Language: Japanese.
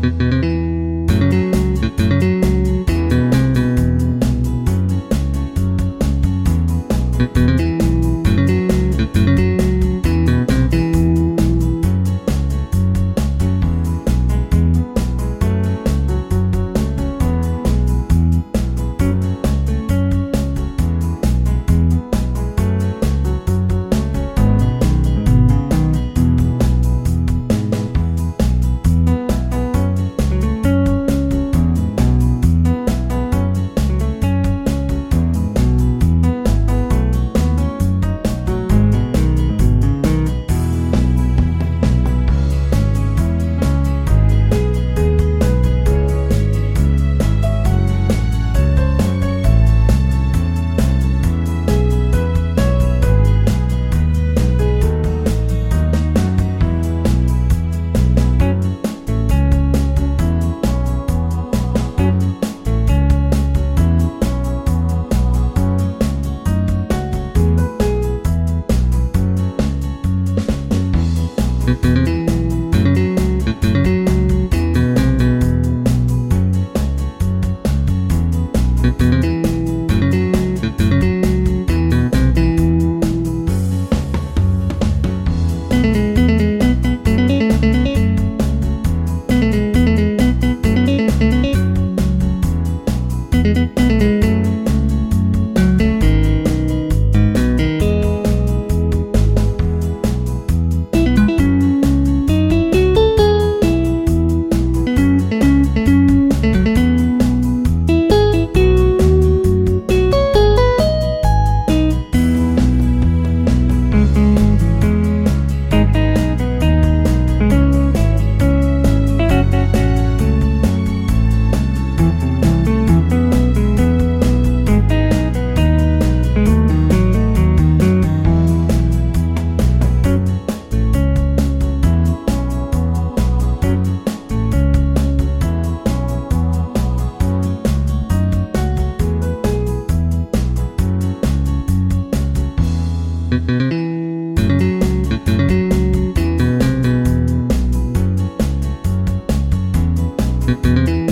thank you thank you Música